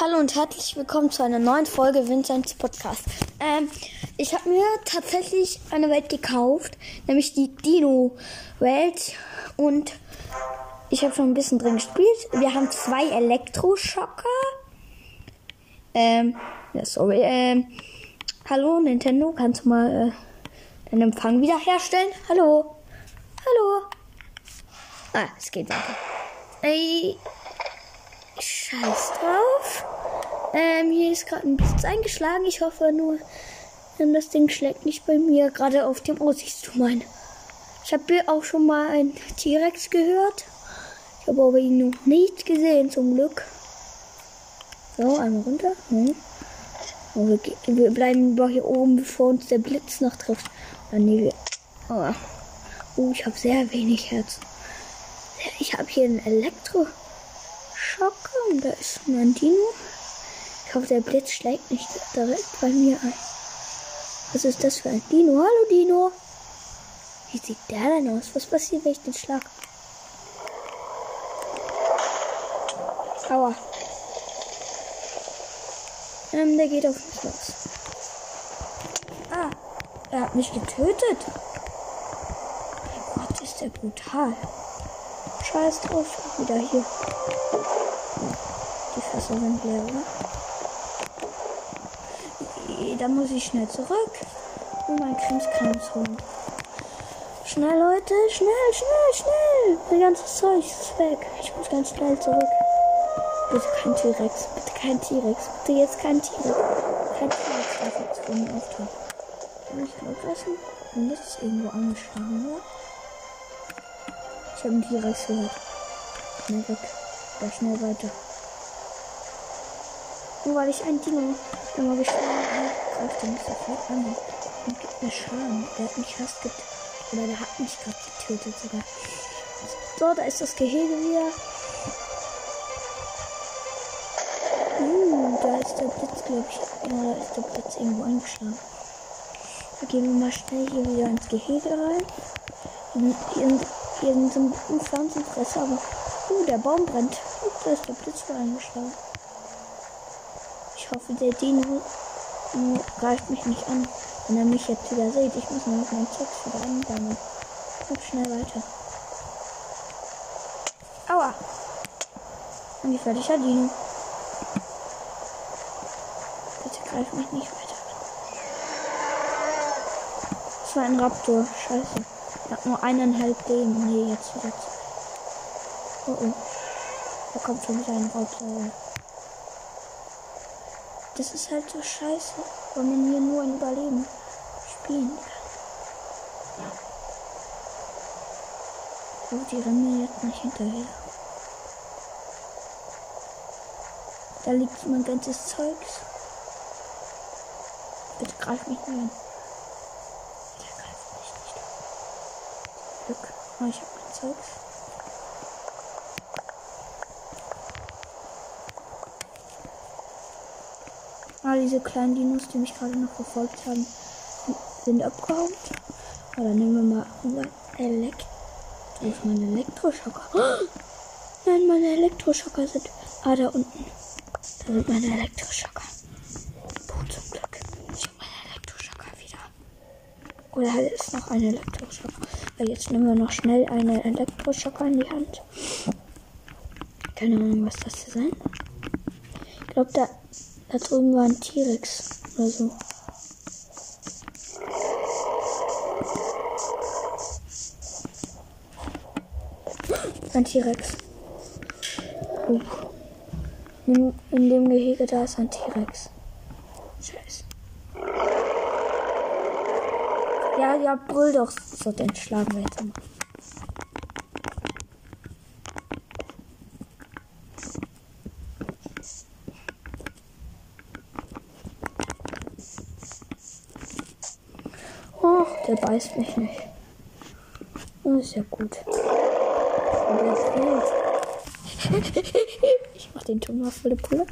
Hallo und herzlich willkommen zu einer neuen Folge Vincents Podcast. Ähm, ich habe mir tatsächlich eine Welt gekauft, nämlich die Dino-Welt. Und ich habe schon ein bisschen drin gespielt. Wir haben zwei Elektroschocker. Ähm, ja, sorry. Ähm, hallo Nintendo, kannst du mal äh, deinen Empfang wiederherstellen? Hallo? Hallo? Ah, es geht weiter. Ey, scheiß drauf. Ähm, hier ist gerade ein bisschen eingeschlagen. Ich hoffe nur, das Ding schlägt nicht bei mir gerade auf dem Aussichtsturm ein. Ich habe hier auch schon mal einen T-Rex gehört. Ich habe aber ihn noch nicht gesehen, zum Glück. So, einmal runter. Hm. Wir, wir, bleiben hier oben, bevor uns der Blitz noch trifft. Oh, nee, wir, oh. oh ich habe sehr wenig Herzen. Ich habe hier einen Elektro. Schocker und da ist ein Dino. Ich hoffe, der Blitz schlägt nicht direkt bei mir ein. Was ist das für ein Dino? Hallo Dino. Wie sieht der denn aus? Was passiert, wenn ich den schlag? Aua. Ähm, der geht auf mich los. Ah, er hat mich getötet. Mein Gott, ist der brutal. Scheiß drauf, wieder hier. Die Fässer sind leer, oder? Da muss ich schnell zurück und mein Krimskrams holen. Schnell, Leute, schnell, schnell, schnell. Mein ganzes Zeug ist weg. Ich muss ganz schnell zurück. Bitte kein T-Rex, bitte kein T-Rex, bitte jetzt kein T-Rex. Kein T-Rex darf jetzt vor mir auftauchen. Kann ich laut essen? Und das ist irgendwo angeschlagen, oder? Ich habe einen T-Rex gehört. Schnell weg. Da schnell weiter. Nur weil ich ein Dino immer geschlagen habe, greift er mich sofort an und gibt mir Schaden. Der hat mich fast getötet. Oder der hat mich gerade getötet sogar. So, da ist das Gehege wieder. Uh, da ist der Blitz, glaube ich. Ja, da ist der Blitz irgendwo eingeschlagen. Da gehen wir mal schnell hier wieder ins Gehege rein. Hier, hier, hier sind so ein Pflanzenfresser, aber. Uh, der Baum brennt. Uh, da ist der Blitz eingeschlagen. Ich hoffe, der Dino greift mich nicht an, wenn er mich jetzt wieder sieht. Ich muss nämlich meinen Text wieder einsammeln. Komm schnell weiter. Aua! Und die fertiger Dino. Bitte greif mich nicht weiter an. Das war ein Raptor. Scheiße. Er hat nur eineinhalb Leben. Nee, jetzt zwei. Oh oh. Da kommt schon wieder ein Raptor. Das ist halt so scheiße, weil man hier nur ein Überleben spielen kann. Oh, die rennen jetzt nicht hinterher. Da liegt mein ganzes Zeugs. Bitte greif mich nicht an. Der greift mich nicht an. Glück. Oh, ich hab mein Zeugs. Ah, diese kleinen Dinos, die mich gerade noch verfolgt haben, sind abgehauen. Aber dann nehmen wir mal unser Elekt. Wo ist mein Elektroschocker? Oh! Nein, meine Elektroschocker sind. Ah, da unten. Da sind meine Elektroschocker. Gut, zum Glück. Ich habe meine Elektroschocker wieder. Oder ist noch ein Elektroschocker? Jetzt nehmen wir noch schnell einen Elektroschocker in die Hand. Keine Ahnung, was das hier sein. Ich glaube, da da drüben war ein T-Rex oder so. Ein T-Rex. In, in, dem Gehege da ist ein T-Rex. Scheiße. Ja, ja, brüll doch. So, den schlagen wir jetzt mal. Der beißt mich nicht. Das ist ja gut. Ich mach den Ton mal volle Pulle.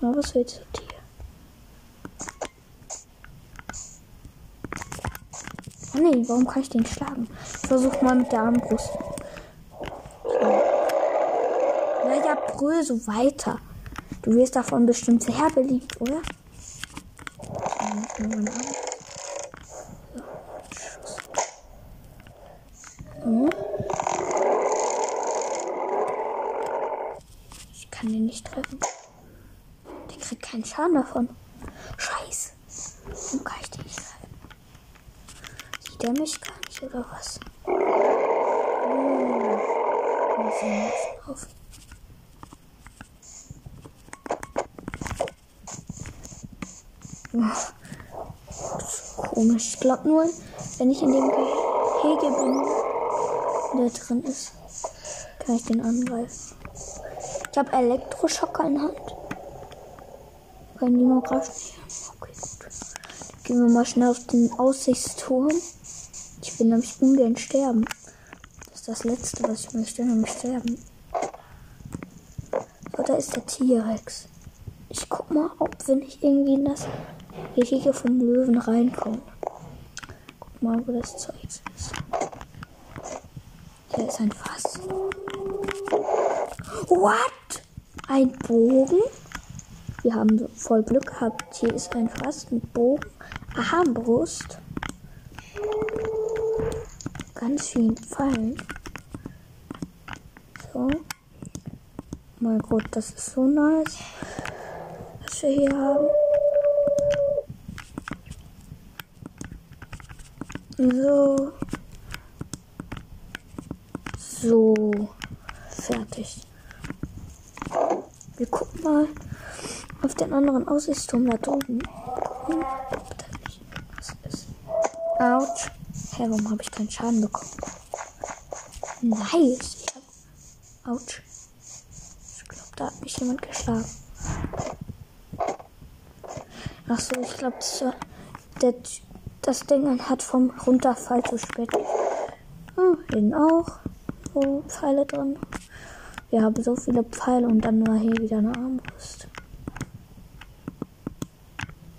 Na, was willst du dir? Oh nee, warum kann ich den schlagen? Ich versuch mal mit der Armbrust. Ja, ja, brüll so weiter. Du wirst davon bestimmt sehr beliebt, oder? Ich kann den nicht treffen. Die kriegt keinen Schaden davon. Scheiße. Warum kann ich den nicht treffen? Sieht er mich gar nicht, oder was? Oh. Auf. Komisch. Ich glaube nur, wenn ich in dem Gehege bin, der drin ist, kann ich den angreifen. Ich habe Elektroschocker in Hand. Können die nur greifen? Okay, gut. Gehen wir mal schnell auf den Aussichtsturm. Ich will nämlich ungern sterben. Das ist das Letzte, was ich möchte, nämlich sterben. So, da ist der T-Rex. Ich guck mal, ob wenn ich irgendwie in das Gehege vom Löwen reinkomme. Mal, wo das Zeug ist. Hier ist ein Fass. What? Ein Bogen? Wir haben voll Glück gehabt. Hier ist ein Fass mit Bogen, Armbrust, ganz vielen Pfeilen. So. Mein Gott, das ist so nice, was wir hier haben. So. So. Fertig. Wir gucken mal auf den anderen Aussichtsturm da drüben. Gucken, ob da nicht was ist. Autsch. Hä, warum habe ich keinen Schaden bekommen? Nice. Hab... Autsch. Ich glaube, da hat mich jemand geschlagen. Ach so, ich glaube, das war der das Ding hat vom Runterfall zu spät. Hm, hinten auch. So Pfeile drin. Wir haben so viele Pfeile und dann war hier wieder eine Armbrust.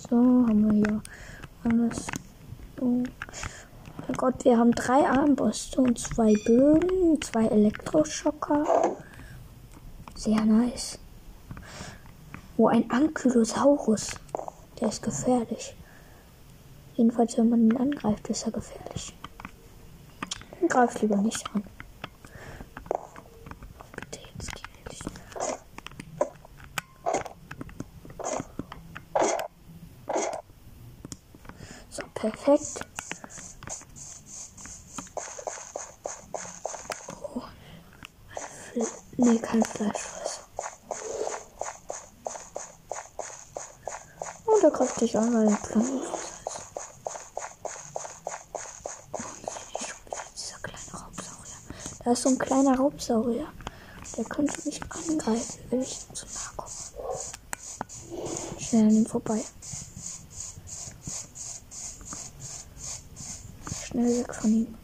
So, haben wir hier alles. Oh mein Gott, wir haben drei Armbrüste und zwei Bögen, zwei Elektroschocker. Sehr nice. Oh, ein Ankylosaurus. Der ist gefährlich. Jedenfalls, wenn man ihn angreift, ist er gefährlich. Greif lieber nicht an. Bitte jetzt geh nicht. So, perfekt. Oh. Nee, kein Fleischfresser. Oh, der greift dich an, weil er Pflanzen Da ist so ein kleiner Raubsaurier. Der könnte mich angreifen, wenn ich zu nahe komme. Schnell an ihm vorbei. Schnell weg von ihm.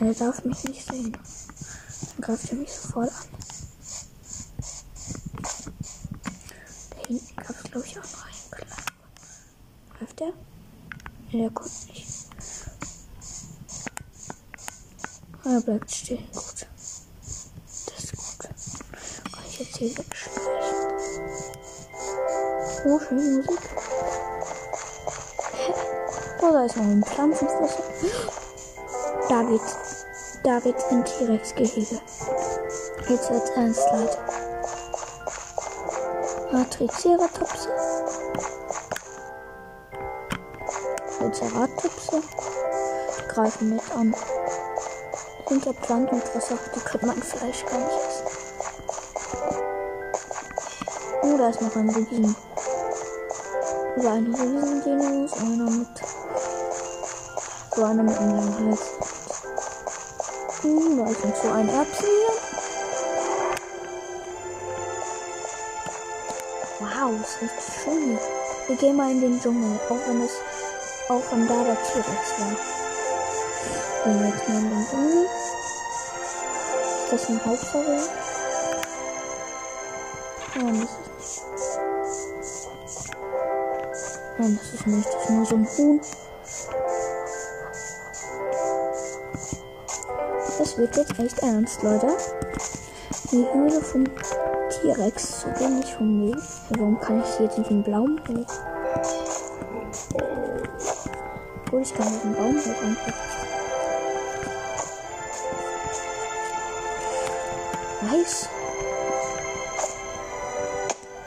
Er darf mich nicht sehen. Dann greift er mich sofort an. Da hinten gab es, glaube ich, auch noch einen kleinen. Greift er? Nee, der kommt nicht. Er bleibt stehen. Gut. Das ist gut. Kann ich jetzt hier wegschleichen. Oh, schöne Musik. Oh, da ist noch ein Pflanzenfresser. David. David in T-Rex-Gehege. Jetzt wird's ernst, Leute. Matriceratopse. Triceratopse. Greifen mit an. Unter Plantenfresser, die könnte man Fleisch gar nicht essen. Oh, da ist noch ein Rubin. So ein Riesendinus, einer mit. So einer mit einem langen Hals. Hm, da ist noch so ein Erbsen hier. Wow, ist richtig schön. Wir gehen mal in den Dschungel, auch wenn es auch von da der T-Rex war. Gehen wir jetzt mal in den Dschungel. Ist das ein Hauptsaurier? Nein, das ist nicht. Nein, das ist nicht. Das ist nur so ein Huhn. Das wird jetzt echt ernst, Leute. Die Höhle vom T-Rex so wenig von mir. Warum kann ich hier diesen Baum hoch? Obwohl ich kann diesen Baum hoch einfach. Nice.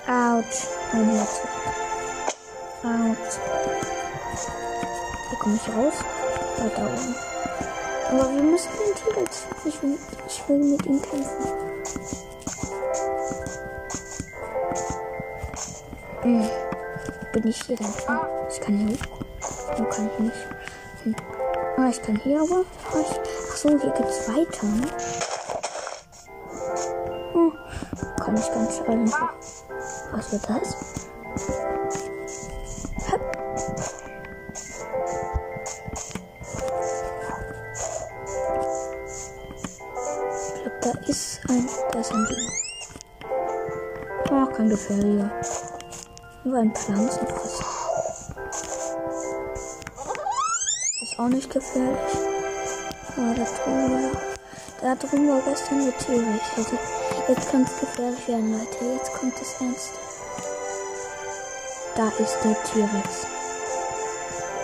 Autsch. Mein Herz. Autsch. Hier komme ich raus. Da oben. Aber wir müssen den T-Rex. Ich will, ich will mit ihm kämpfen. Hm. Bin ich hier dann schon? Ich kann hier hoch. Wo kann ich nicht? Hm. Ah, ich kann hier aber. Ach so, hier geht's weiter. Ne? Ich. Was wird das? Ich glaube, da ist ein. Da ist ein Ding. Oh, kein Gefährlicher. Nur ein Pflanzenfresser. Ist auch nicht gefährlich. Aber da drüben war, da drüben war gestern eine T-Rex. Also jetzt kann es gefährlich werden, Leute. Jetzt kommt es ernst. Da ist der T-Rex.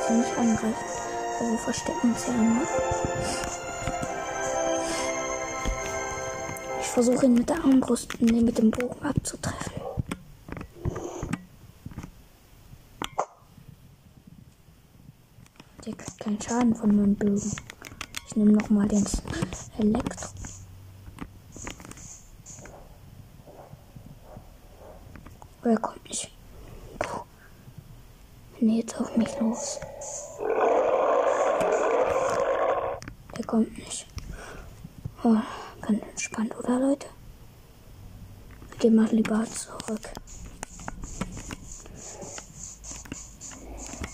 Sie nicht angreifen. Aber wir verstecken uns ja immer. Ich versuche ihn mit der Armbrust, nee, mit dem Bogen abzutreffen. Der kriegt keinen Schaden von meinem Bögen. Ich nehme nochmal den Elektro. Oh, er kommt nicht. Puh. Nee, jetzt auf mich los. Der kommt nicht. Oh, ganz entspannt, oder Leute? Wir gehen mal lieber zurück.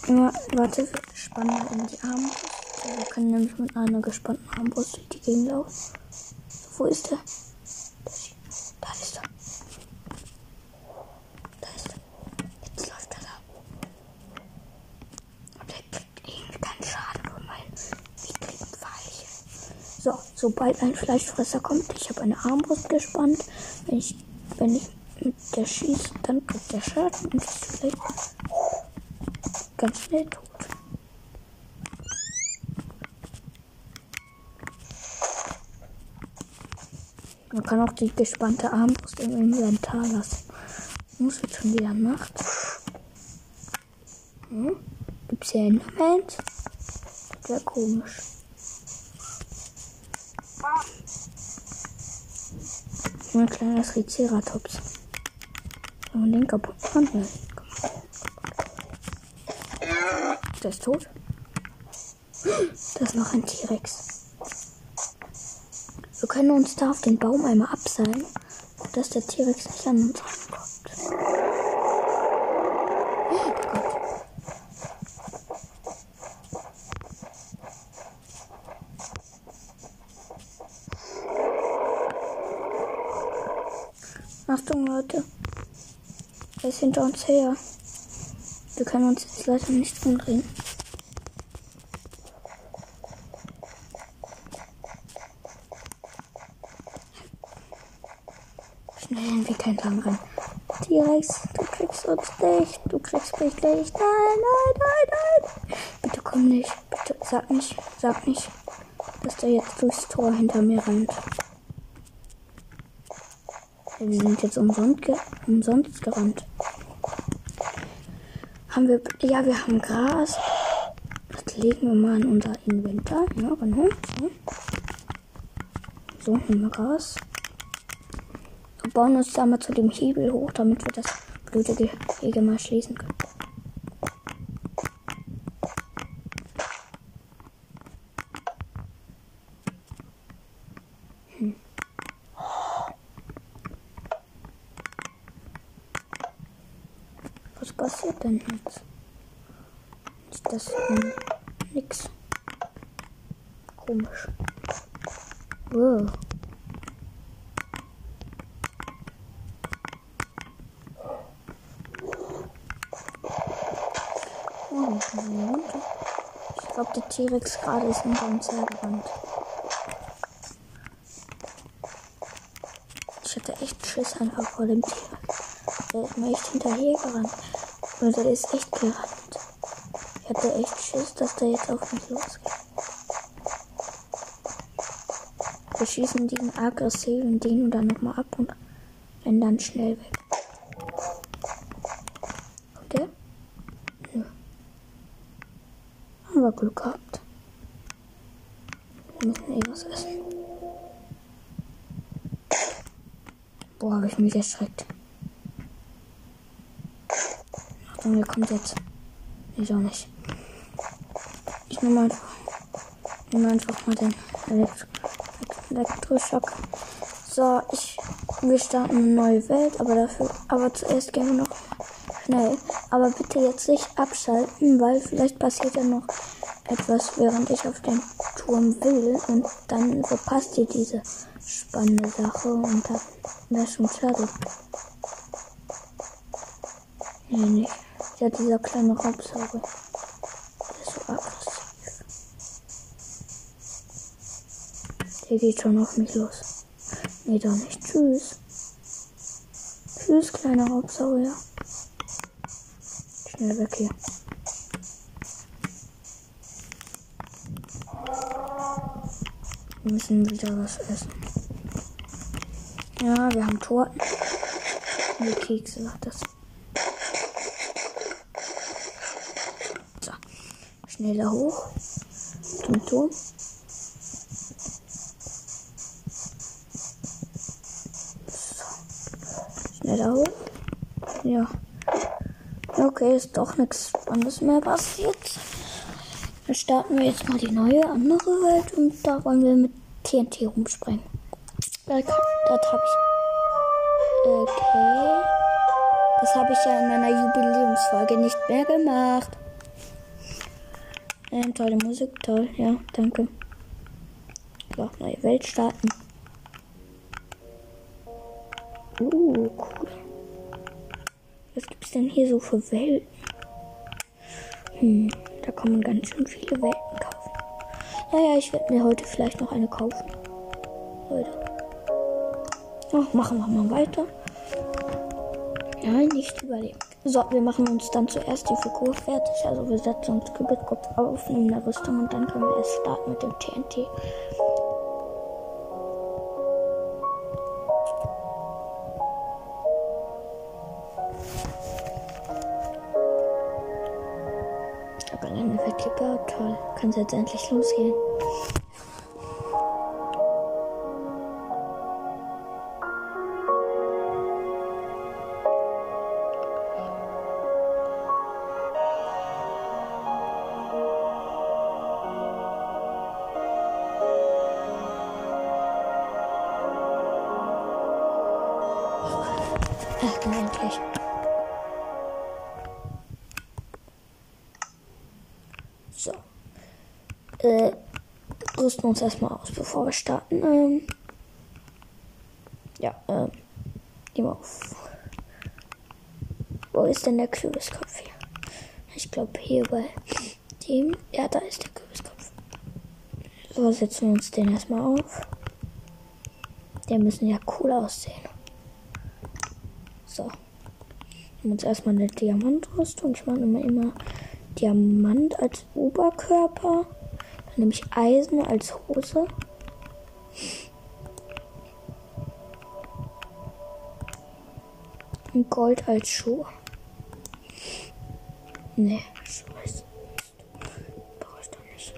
Immer, warte, wir spannen mal in die Armbrust. Wir können nämlich mit einer gespannten Armbrust durch die Gegend laufen. Wo ist der? Da ist er. Da ist er. Jetzt läuft er da. Und er kriegt irgendwie keinen Schaden von meinen niedrigen Pfeilchen. So, sobald ein Fleischfresser kommt, ich habe eine Armbrust gespannt. Wenn ich, wenn ich mit der schieße, dann kriegt der Schaden und ist vielleicht ganz schnell tot. Man kann auch die gespannte Armbrust im Inventar lassen. Muss jetzt schon wieder Nacht. Hm? Gibt's hier Endermans? Sehr komisch. Ein kleiner Triceratops. Wenn man den kaputt machen will. Der ist tot. Da ist noch ein T-Rex. Wir können uns da auf den Baum einmal abseilen, dass der T-Rex nicht an uns rankommt. Oh Gott. Achtung, Leute. Er ist hinter uns her. Wir können uns jetzt leider nicht umdrehen. Schnell den Weg entlang rein. T-Rex, du kriegst uns nicht. Du kriegst mich nicht. Nein, nein, nein, nein. Bitte komm nicht. Bitte sag nicht, sag nicht, dass der jetzt durchs Tor hinter mir rennt. Wir sind jetzt umsonst, ge umsonst gerannt. Haben wir. Ja, wir haben Gras. Das legen wir mal in unser Inventar. Ja, genau. So, so nehmen wir Gras. Wir bauen uns da mal zu dem Hebel hoch, damit wir das blöde Gehege mal schließen können. Hm. Was passiert denn jetzt? Ist das hm, nix? Wow. Oh, ich glaube, der T-Rex gerade ist hinter uns hergerannt. Ich hatte echt Schiss einfach vor dem Tier. Der ist mir echt hinterher gerannt. Also der ist echt gerannt. Ich hatte echt Schiss, dass der jetzt auf mich losgeht. Wir schießen den aggressiven den dann nochmal ab und rennen dann schnell weg. Kommt der? Nö. Haben wir Glück gehabt. Wir müssen eh was essen. Boah, habe ich mich erschreckt. Achtung, der kommt jetzt. Ich auch nicht. Ich nehme einfach, nehme einfach mal den Elektro Elektroschock. So, ich, wir starten eine neue Welt, aber dafür, aber zuerst gehen wir noch schnell. Aber bitte jetzt nicht abschalten, weil vielleicht passiert ja noch etwas, während ich auf den Turm will und dann verpasst ihr diese spannende Sache und dann wäre schon schade. Nee, nicht. Ja, dieser kleine Raubsauger. Der ist so aggressiv. Der geht schon auf mich los. Nee, doch nicht. Tschüss. Tschüss, kleiner Raubsauger. Schnell weg hier. Wir müssen wieder was essen. Ja, wir haben Torten. Nee, Kekse war das. So. Schneller hoch. Zum Turm. Hoch. Ja. Okay, ist doch nichts Spannendes mehr passiert. Dann starten wir jetzt mal die neue andere Welt und da wollen wir mit TNT rumspringen. Da, das habe ich. Okay. Das habe ich ja in meiner Jubiläumsfolge nicht mehr gemacht. Ähm, tolle Musik, toll. Ja, danke. So, neue Welt starten. Uh, cool. Was gibt's denn hier so für Welten? Hm, da man ganz schön viele Welten kaufen. Naja, ich werde mir heute vielleicht noch eine kaufen. Leute. Oh, machen wir mal weiter. Ja, nicht überlebt. So, wir machen uns dann zuerst die Figur fertig. Also wir setzen uns Kübelkopf auf, nehmen eine Rüstung und dann können wir erst starten mit dem TNT. Eine gebaut, toll. Kann es jetzt endlich losgehen. Rüsten uns erstmal aus, bevor wir starten. Ähm, ja, ähm, gehen wir auf. Wo ist denn der Kürbiskopf hier? Ich glaube hier bei dem. Ja, da ist der Kürbiskopf. So, setzen wir uns den erstmal auf. Der müssen ja cool aussehen. So. Nehmen uns erstmal eine Diamantrüstung. Ich mache immer, immer Diamant als Oberkörper. Dann nehme ich Eisen als Hose. Und Gold als Schuh. Nee, scheiße. Brauche ich doch nicht.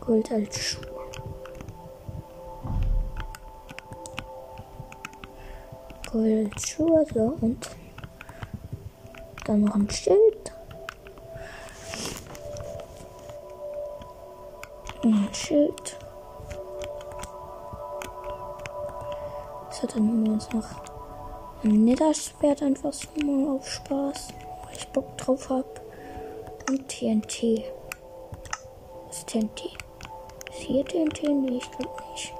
Gold als Schuh. Gold als Schuhe, so und dann noch ein Schild. Schild. So, dann nehmen wir uns noch ein Netherschwert einfach so mal auf Spaß, weil ich Bock drauf habe. Und TNT. Was ist TNT? Ist hier TNT? Nee, ich glaube nicht.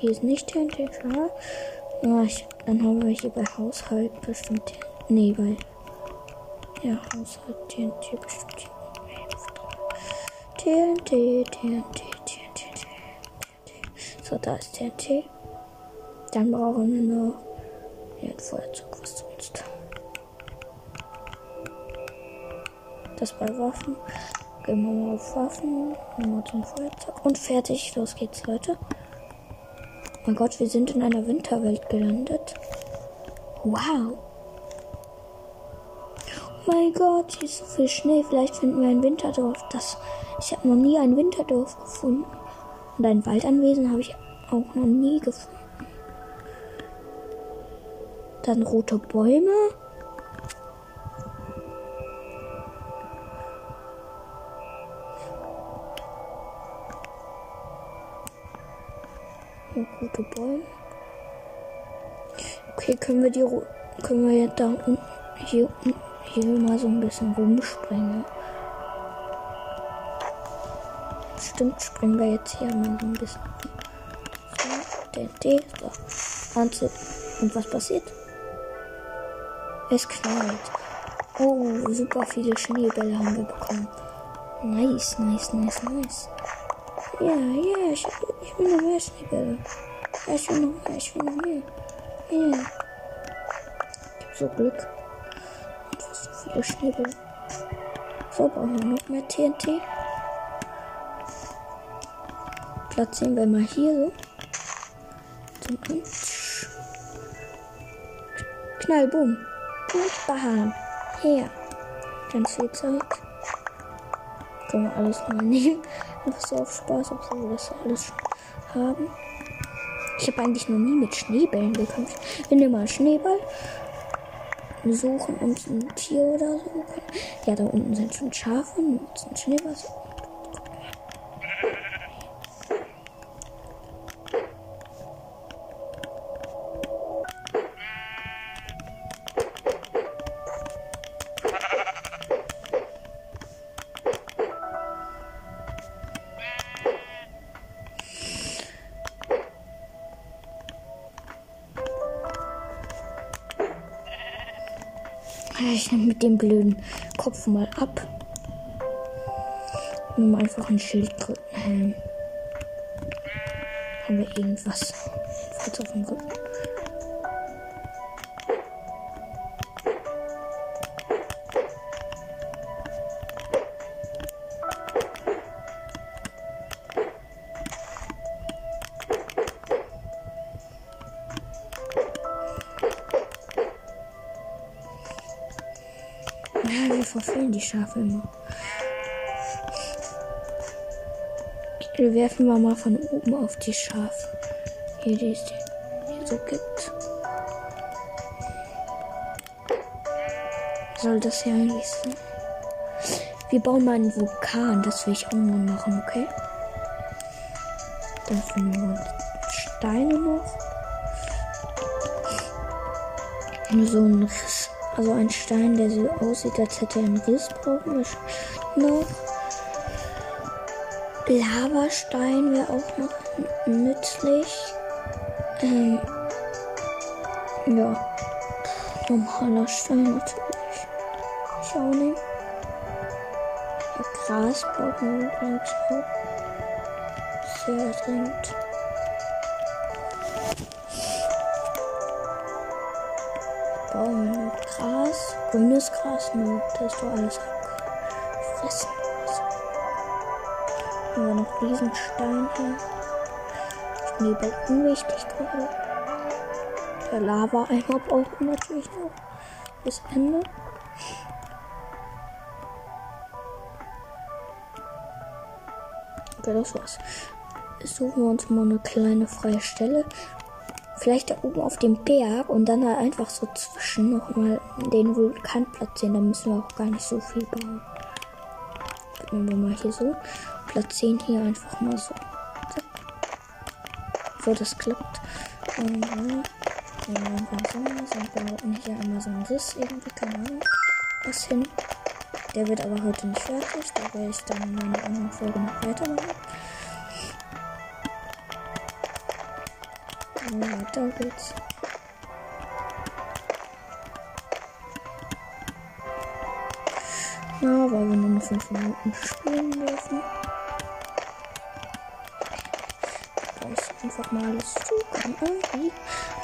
Hier ist nicht TNT, klar. Ja, ich, dann haben wir hier bei Haushalt bestimmt. Nee, bei. Ja, Haushalt TNT bestimmt. TNT, TNT, TNT, TNT. So, da ist TNT. Dann brauchen wir ja, ein Feuerzeug, was sonst. Das bei Waffen. Gehen wir mal auf Waffen. Nochmal zum Feuerzeug. Und fertig. Los geht's, Leute. Mein Gott, wir sind in einer Winterwelt gelandet. Wow. Mein Gott, hier ist so viel Schnee. Vielleicht finden wir ein Winterdorf. Das, ich habe noch nie ein Winterdorf gefunden. Und ein Waldanwesen habe ich auch noch nie gefunden. Dann rote Bäume. Und rote Bäume. Okay, können wir die können wir jetzt da unten hier, hier mal so ein bisschen rumspringen. Stimmt, springen wir jetzt hier mal so ein bisschen. So, den D, so. So. und was passiert? Es knallt. Oh, super viele Schneebälle haben wir bekommen. Nice, nice, nice, nice. Ja, ja, ich, ich will noch mehr Schneebälle. Ja, ich will noch mehr, ich will noch mehr. Ja. Ich hab so Glück. Einfach so brauchen wir noch mehr TNT. Platzieren wir mal hier so. Knall, boom. Und bam. Her. Ganz viel Zeit. Können wir alles mal nehmen. Einfach so auf Spaß, obwohl wir das alles haben. Ich habe eigentlich noch nie mit Schneebällen gekämpft. Wir nehmen mal einen Schneeball. Wir suchen uns ein Tier oder so. Ja, da unten sind schon Schafe. Nehmen uns einen mit dem blöden Kopf mal ab. Nimm einfach ein Schildkrötenhelm. Haben wir irgendwas? Jetzt auf dem Rücken. Schafe immer. Wir werfen wir mal von oben auf die Schafe. Hier, die es hier so gibt. Soll das ja eigentlich sein? Wir bauen mal einen Vulkan, das will ich auch mal machen, okay? Dann finden wir uns Steine noch. So ein Riss, also ein Stein, der so aussieht, als hätte er einen Riss, brauchen wir noch. Lavastein wäre auch noch nützlich. Ähm, ja. Normaler Stein natürlich. Ich auch nicht. Brauchen wir übrigens auch. Sehr dringend. Grünes Gras, nö, das ist doch alles abgefressen. Wir noch Riesenstein hier. Schneeball unwichtig gerade. Der Lava-Eimer brauchen wir natürlich noch bis Ende. Okay, das war's. Suchen wir uns mal eine kleine freie Stelle. Vielleicht da oben auf dem Berg und dann halt einfach so zwischen nochmal den Vulkan platzieren. Da müssen wir auch gar nicht so viel bauen. Gucken wir mal hier so. Platzieren hier einfach mal so. So, das klappt. Und dann einfach so. Und bauen hier einmal so einen Riss irgendwie, keine Ahnung. Was hin. Der wird aber heute nicht fertig. Da werde ich dann in einer anderen Folge noch weitermachen. Und weiter geht's. Na, weil wir nur noch 5 Minuten spielen dürfen. Brauchst einfach mal alles zu, kann irgendwie.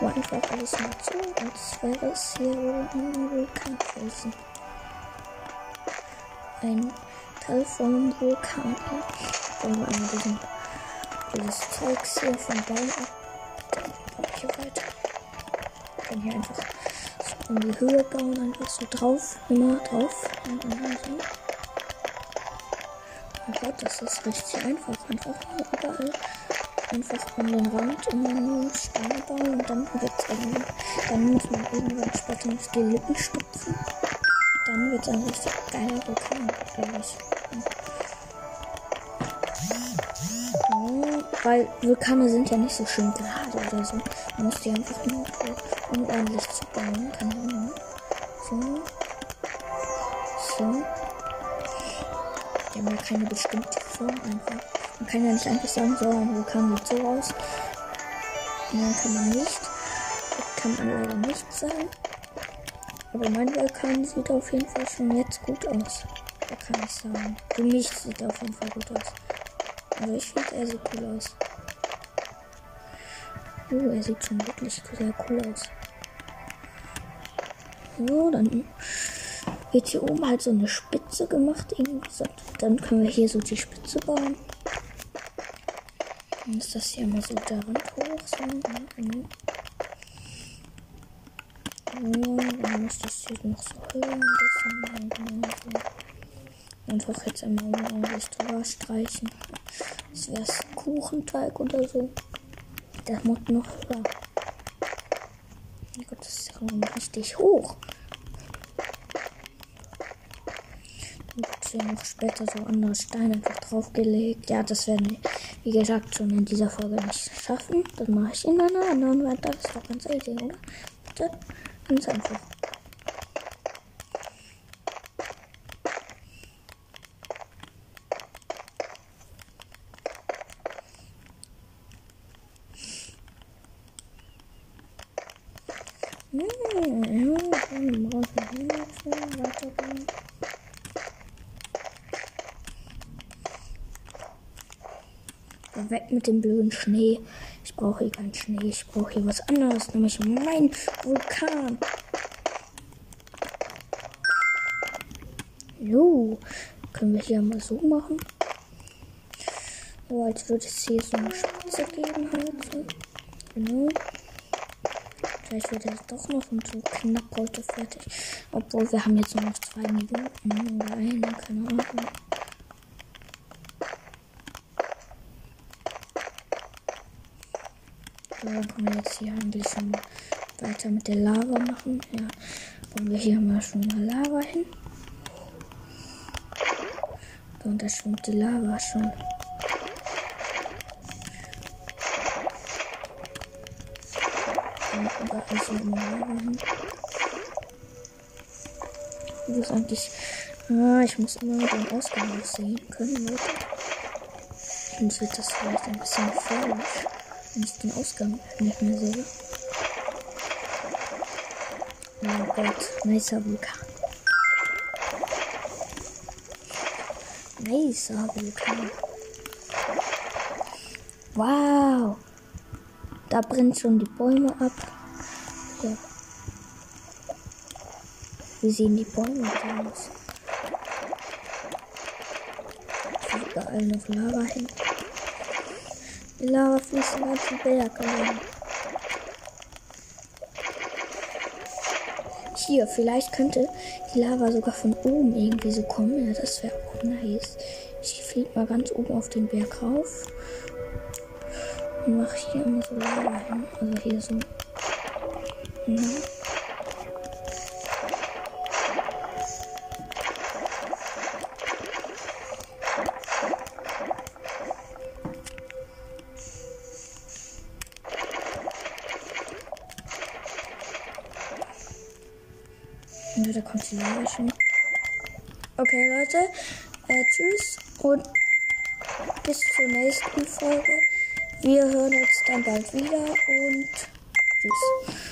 Aber einfach alles mal zu, als wäre es hier irgendwie kein Felsen. Ein Teil vom Vulkan. Wenn wir an diesem, dieses Zeugs hier vom Baum ab hier weiter. Ich kann hier einfach so in die Höhe bauen. Einfach so drauf. Immer drauf. Und dann so. Oh Gott, das ist richtig einfach. Einfach überall einfach an den Rand immer nur Steine bauen und dann wird's irgendwann, dann muss man irgendwann später noch die Lippen stopfen. Dann wird es ein richtig geiler Vulkan, glaube ich. Weil Vulkane sind ja nicht so schön gerade oder so. Man muss die einfach nur so unordentlich zu bauen. Keine Ahnung. So. So. Die haben ja keine bestimmte Form einfach. Man kann ja nicht einfach sagen, so ein Vulkan sieht so aus. Nein, kann man nicht. Das kann man leider nicht sagen. Aber mein Vulkan sieht auf jeden Fall schon jetzt gut aus. Da kann ich sagen. Für mich sieht er auf jeden Fall gut aus. Also ich finde, er sieht cool aus. Oh, er sieht schon wirklich sehr cool aus. So, dann wird hier oben halt so eine Spitze gemacht. Irgendwie. Dann können wir hier so die Spitze bauen. Dann ist das hier immer so der Rand hoch. So. Mhm. Dann muss das hier noch so höher ein bisschen. Einfach jetzt einmal ordentlich drüber streichen. Das wäre Kuchenteig oder so. Das muss noch höher. Oh Gott, das ist ja richtig hoch. ja noch später so andere Steine einfach draufgelegt. Ja, das werden wir, wie gesagt, schon in dieser Folge nicht schaffen. Das mache ich in einer anderen Welt. Das ist doch ganz easy, oder? Bitte? Ganz einfach. Hm, weitergehen. Weg mit dem blöden Schnee. Ich brauche hier keinen Schnee. Ich brauche hier was anderes, nämlich mein Vulkan. Jo, können wir hier mal so machen. So, als würde es hier so eine Spitze geben halt. So. Genau. Vielleicht wird es doch noch und so knapp heute fertig. Obwohl wir haben jetzt nur noch zwei Minuten oder eine, keine Ahnung. Können wir jetzt hier eigentlich schon weiter mit der Lava machen. Ja, bauen wir hier mal schon mal Lava hin. Und da schwimmt die Lava schon. Und überall so Lava hin. Das ist eigentlich. Ah, ich muss immer den Ausgang sehen können, Leute. Sonst wird das vielleicht ein bisschen gefährlich wenn ich den Ausgang nicht mehr sehe. Oh Gott, nicer Vulkan. Nicer Vulkan. Wow. Da brennt schon die Bäume ab. Ja. Wie sehen die Bäume aus? Überall noch Lava hin. Lava fließt in ganzen Berg rein. Hier, vielleicht könnte die Lava sogar von oben irgendwie so kommen. Ja, das wäre auch nice. Ich fliege mal ganz oben auf den Berg rauf. Und mache hier immer so Lava hin. Also hier so. Ja. Okay, Leute. Äh, tschüss und bis zur nächsten Folge. Wir hören uns dann bald wieder und tschüss.